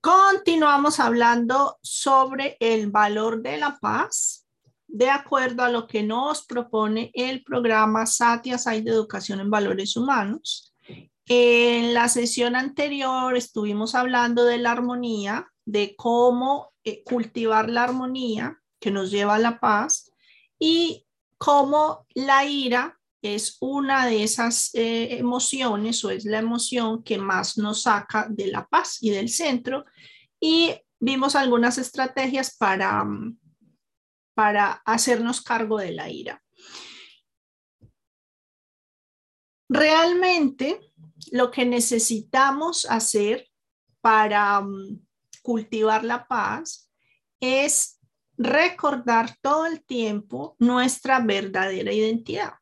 Continuamos hablando sobre el valor de la paz de acuerdo a lo que nos propone el programa Satya Sai de Educación en Valores Humanos. En la sesión anterior estuvimos hablando de la armonía, de cómo eh, cultivar la armonía que nos lleva a la paz y cómo la ira es una de esas eh, emociones o es la emoción que más nos saca de la paz y del centro. Y vimos algunas estrategias para, para hacernos cargo de la ira. Realmente lo que necesitamos hacer para mm, cultivar la paz es recordar todo el tiempo nuestra verdadera identidad.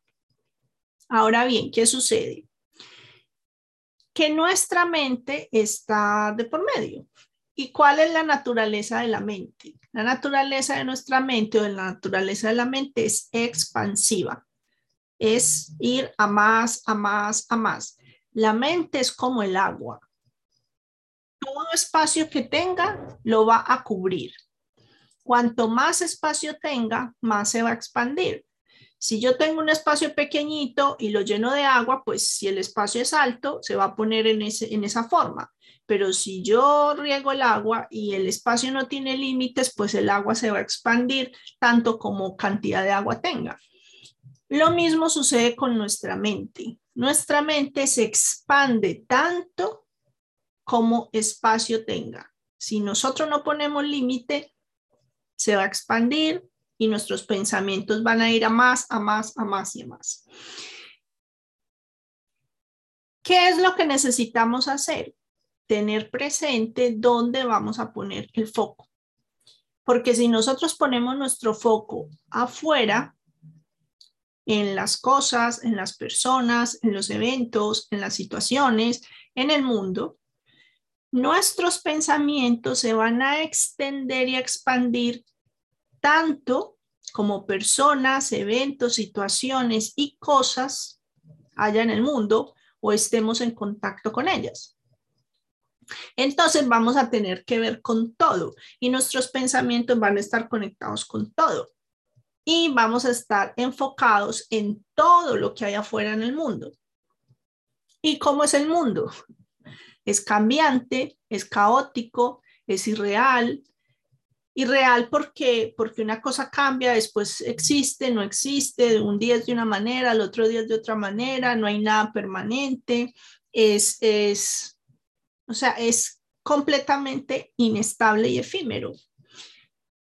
Ahora bien, ¿qué sucede? Que nuestra mente está de por medio. ¿Y cuál es la naturaleza de la mente? La naturaleza de nuestra mente o de la naturaleza de la mente es expansiva. Es ir a más, a más, a más. La mente es como el agua. Todo espacio que tenga lo va a cubrir. Cuanto más espacio tenga, más se va a expandir. Si yo tengo un espacio pequeñito y lo lleno de agua, pues si el espacio es alto, se va a poner en, ese, en esa forma. Pero si yo riego el agua y el espacio no tiene límites, pues el agua se va a expandir tanto como cantidad de agua tenga. Lo mismo sucede con nuestra mente. Nuestra mente se expande tanto como espacio tenga. Si nosotros no ponemos límite, se va a expandir y nuestros pensamientos van a ir a más, a más, a más y a más. ¿Qué es lo que necesitamos hacer? Tener presente dónde vamos a poner el foco. Porque si nosotros ponemos nuestro foco afuera, en las cosas, en las personas, en los eventos, en las situaciones, en el mundo, nuestros pensamientos se van a extender y a expandir tanto como personas, eventos, situaciones y cosas haya en el mundo o estemos en contacto con ellas. Entonces vamos a tener que ver con todo y nuestros pensamientos van a estar conectados con todo y vamos a estar enfocados en todo lo que hay afuera en el mundo. ¿Y cómo es el mundo? Es cambiante, es caótico, es irreal, irreal porque, porque una cosa cambia, después existe, no existe, un día es de una manera, el otro día es de otra manera, no hay nada permanente, es, es, o sea, es completamente inestable y efímero.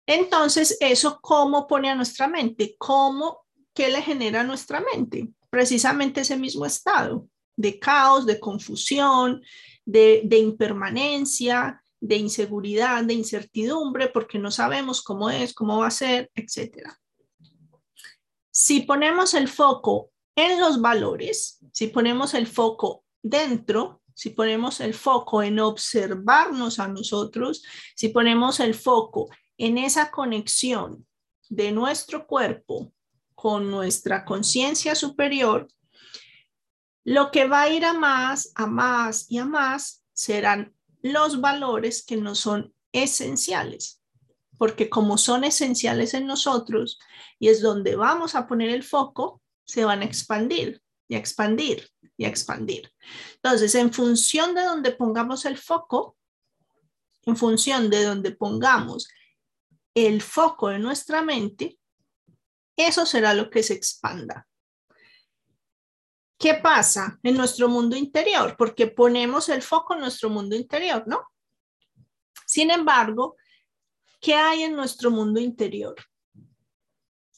Entonces, ¿eso cómo pone a nuestra mente? ¿Cómo, qué le genera a nuestra mente? Precisamente ese mismo estado de caos, de confusión, de impermanencia, de inseguridad, de incertidumbre, porque no sabemos cómo es, cómo va a ser, etc. Si ponemos el foco en los valores, si ponemos el foco dentro, si ponemos el foco en observarnos a nosotros, si ponemos el foco en esa conexión de nuestro cuerpo con nuestra conciencia superior, lo que va a ir a más, a más y a más serán los valores que no son esenciales, porque como son esenciales en nosotros y es donde vamos a poner el foco, se van a expandir y a expandir y a expandir. Entonces, en función de donde pongamos el foco, en función de donde pongamos el foco de nuestra mente, eso será lo que se expanda. ¿Qué pasa en nuestro mundo interior? Porque ponemos el foco en nuestro mundo interior, ¿no? Sin embargo, ¿qué hay en nuestro mundo interior?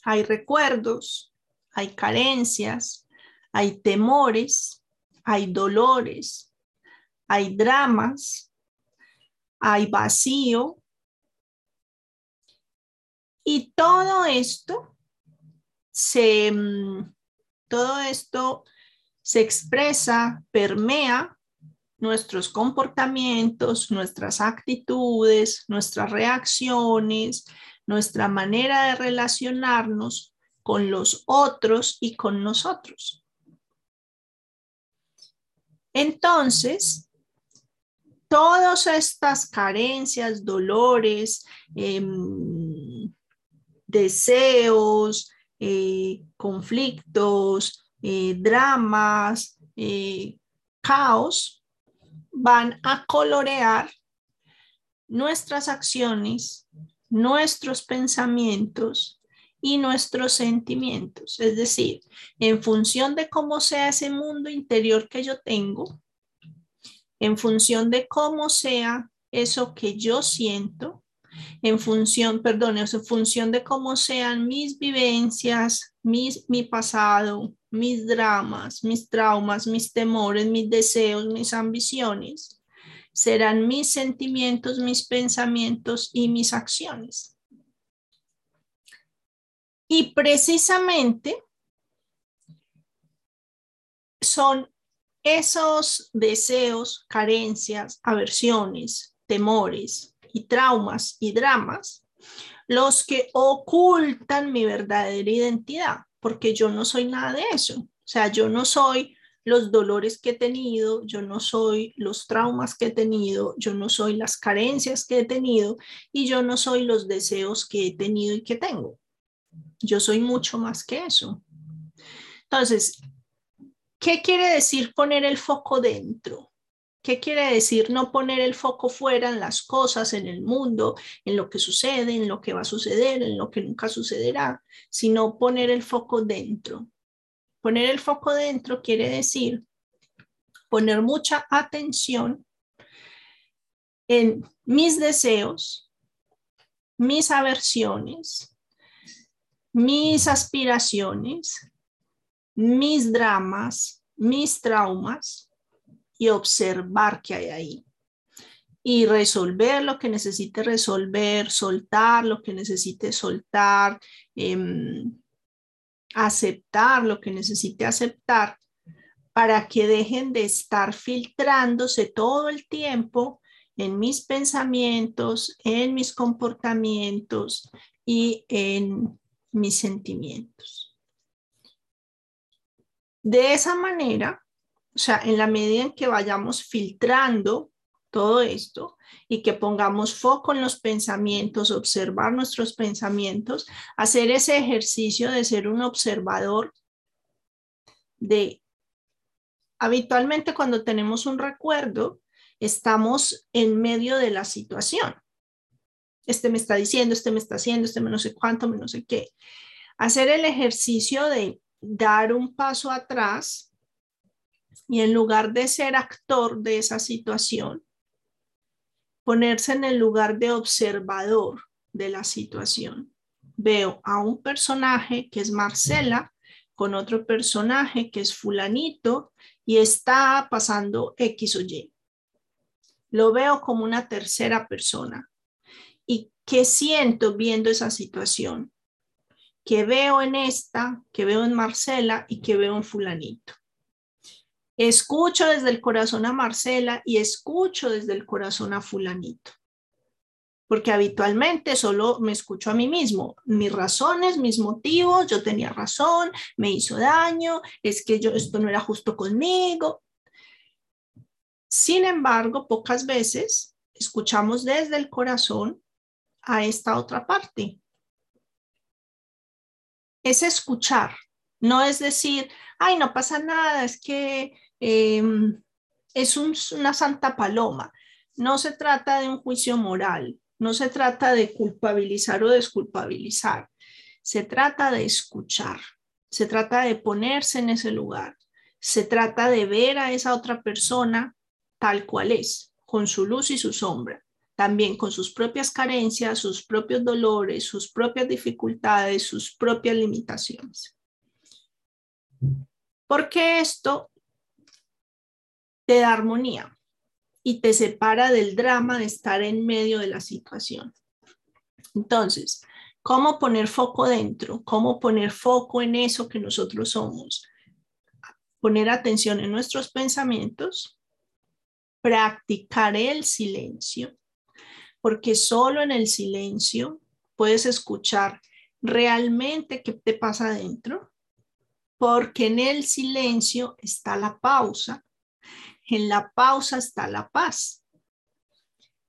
Hay recuerdos, hay carencias, hay temores, hay dolores, hay dramas, hay vacío. Y todo esto se, mm, todo esto se expresa, permea nuestros comportamientos, nuestras actitudes, nuestras reacciones, nuestra manera de relacionarnos con los otros y con nosotros. Entonces, todas estas carencias, dolores, em, deseos, eh, conflictos, dramas, caos, van a colorear nuestras acciones, nuestros pensamientos y nuestros sentimientos. Es decir, en función de cómo sea ese mundo interior que yo tengo, en función de cómo sea eso que yo siento, en función, perdón, en función de cómo sean mis vivencias, mis, mi pasado, mis dramas, mis traumas, mis temores, mis deseos, mis ambiciones, serán mis sentimientos, mis pensamientos y mis acciones. Y precisamente son esos deseos, carencias, aversiones, temores y traumas y dramas los que ocultan mi verdadera identidad, porque yo no soy nada de eso. O sea, yo no soy los dolores que he tenido, yo no soy los traumas que he tenido, yo no soy las carencias que he tenido y yo no soy los deseos que he tenido y que tengo. Yo soy mucho más que eso. Entonces, ¿qué quiere decir poner el foco dentro? ¿Qué quiere decir no poner el foco fuera en las cosas, en el mundo, en lo que sucede, en lo que va a suceder, en lo que nunca sucederá, sino poner el foco dentro? Poner el foco dentro quiere decir poner mucha atención en mis deseos, mis aversiones, mis aspiraciones, mis dramas, mis traumas y observar qué hay ahí. Y resolver lo que necesite resolver, soltar lo que necesite soltar, em, aceptar lo que necesite aceptar para que dejen de estar filtrándose todo el tiempo en mis pensamientos, en mis comportamientos y en mis sentimientos. De esa manera, o sea, en la medida en que vayamos filtrando todo esto y que pongamos foco en los pensamientos, observar nuestros pensamientos, hacer ese ejercicio de ser un observador de habitualmente cuando tenemos un recuerdo, estamos en medio de la situación este me está diciendo, este me está haciendo, este me no sé cuánto, me no sé qué. Hacer el ejercicio de dar un paso atrás y en lugar de ser actor de esa situación, ponerse en el lugar de observador de la situación. Veo a un personaje que es Marcela con otro personaje que es fulanito y está pasando X o Y. Lo veo como una tercera persona y qué siento viendo esa situación, que veo en esta, que veo en Marcela y que veo en fulanito. Escucho desde el corazón a Marcela y escucho desde el corazón a fulanito. Porque habitualmente solo me escucho a mí mismo, mis razones, mis motivos, yo tenía razón, me hizo daño, es que yo esto no era justo conmigo. Sin embargo, pocas veces escuchamos desde el corazón a esta otra parte. Es escuchar, no es decir, ay, no pasa nada, es que em, es una santa paloma. No se trata de un juicio moral, no se trata de culpabilizar o desculpabilizar, se trata de escuchar, se trata de ponerse en ese lugar, se trata de ver a esa otra persona tal cual es, con su luz y su sombra también con sus propias carencias, sus propios dolores, sus propias dificultades, sus propias limitaciones. Porque esto te da armonía y te separa del drama de estar en medio de la situación. Entonces, ¿cómo poner foco dentro? ¿Cómo poner foco en eso que nosotros somos? Poner atención en nuestros pensamientos, practicar el silencio porque solo en el silencio puedes escuchar realmente qué te pasa adentro, porque en el silencio está la pausa, en la pausa está la paz,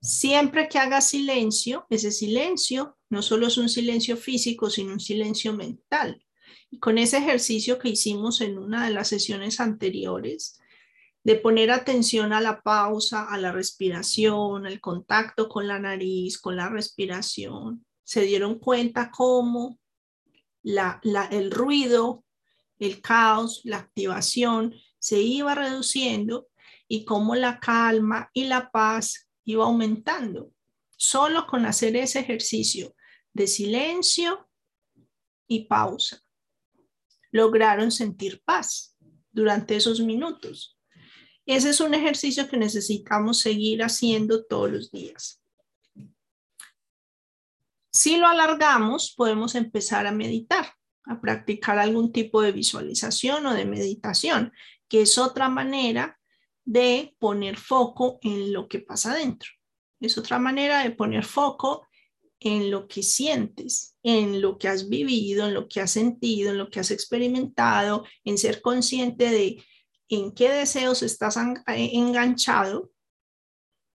Siempre que haga silencio, ese silencio no solo es un silencio físico, sino un silencio mental. Y con ese ejercicio que hicimos en una de las sesiones anteriores, de poner atención a la pausa, a la respiración, el contacto con la nariz, con la respiración, se dieron cuenta cómo el ruido, el caos, la activación se iba reduciendo y cómo la calma y la paz iba aumentando. Solo con hacer ese ejercicio de silencio y pausa, lograron sentir paz durante esos minutos. Ese es un ejercicio que necesitamos seguir haciendo todos los días. Si lo alargamos, podemos empezar a meditar, a practicar algún tipo de visualización o de meditación, que es otra manera de poner foco en lo que pasa dentro. Es otra manera de poner foco en lo que sientes, en lo que has vivido, en lo que has sentido, en lo que has experimentado, en ser consciente de en qué deseos estás enganchado,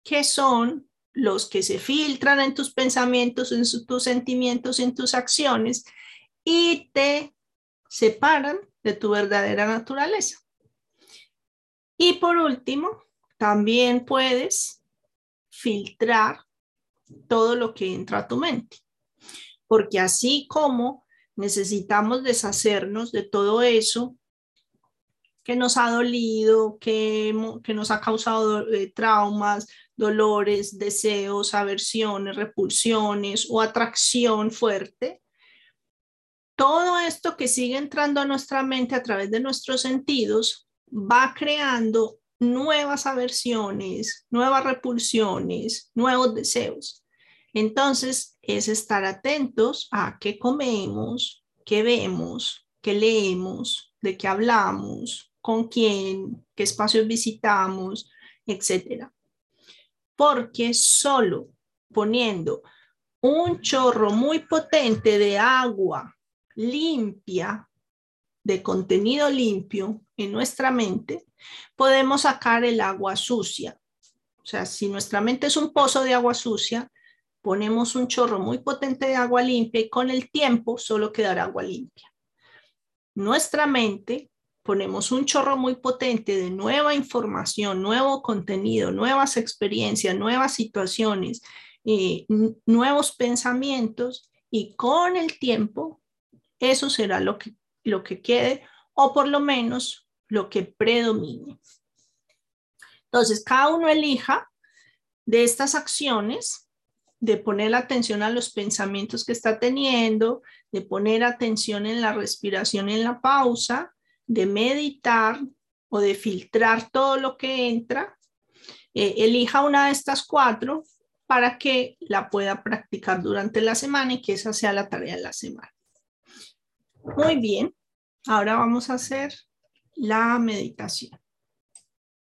que son los que se filtran en tus pensamientos, en tus sentimientos, en tus acciones y te separan de tu verdadera naturaleza. Y por último, también puedes filtrar todo lo que entra a tu mente, porque así como necesitamos deshacernos de todo eso que nos ha dolido, que, que nos ha causado eh, traumas, dolores, deseos, aversiones, repulsiones o atracción fuerte, todo esto que sigue entrando a nuestra mente a través de nuestros sentidos va creando nuevas aversiones, nuevas repulsiones, nuevos deseos. Entonces, es estar atentos a qué comemos, qué vemos, qué leemos, de qué hablamos, con quién, qué espacios visitamos, etcétera. Porque solo poniendo un chorro muy potente de agua limpia, de contenido limpio, en nuestra mente, podemos sacar el agua sucia. O sea, si nuestra mente es un pozo de agua sucia, ponemos un chorro muy potente de agua limpia y con el tiempo solo quedará agua limpia. Nuestra mente ponemos un chorro muy potente de nueva información, nuevo contenido, nuevas experiencias, nuevas situaciones, eh, nuevos pensamientos y con el tiempo eso será lo que, lo que quede o por lo menos lo que predomine. Entonces, cada uno elija de estas acciones, de poner atención a los pensamientos que está teniendo, de poner atención en la respiración, en la pausa, de meditar o de filtrar todo lo que entra, eh, elija una de estas cuatro para que la pueda practicar durante la semana y que esa sea la tarea de la semana. Muy bien, ahora vamos a hacer la meditación.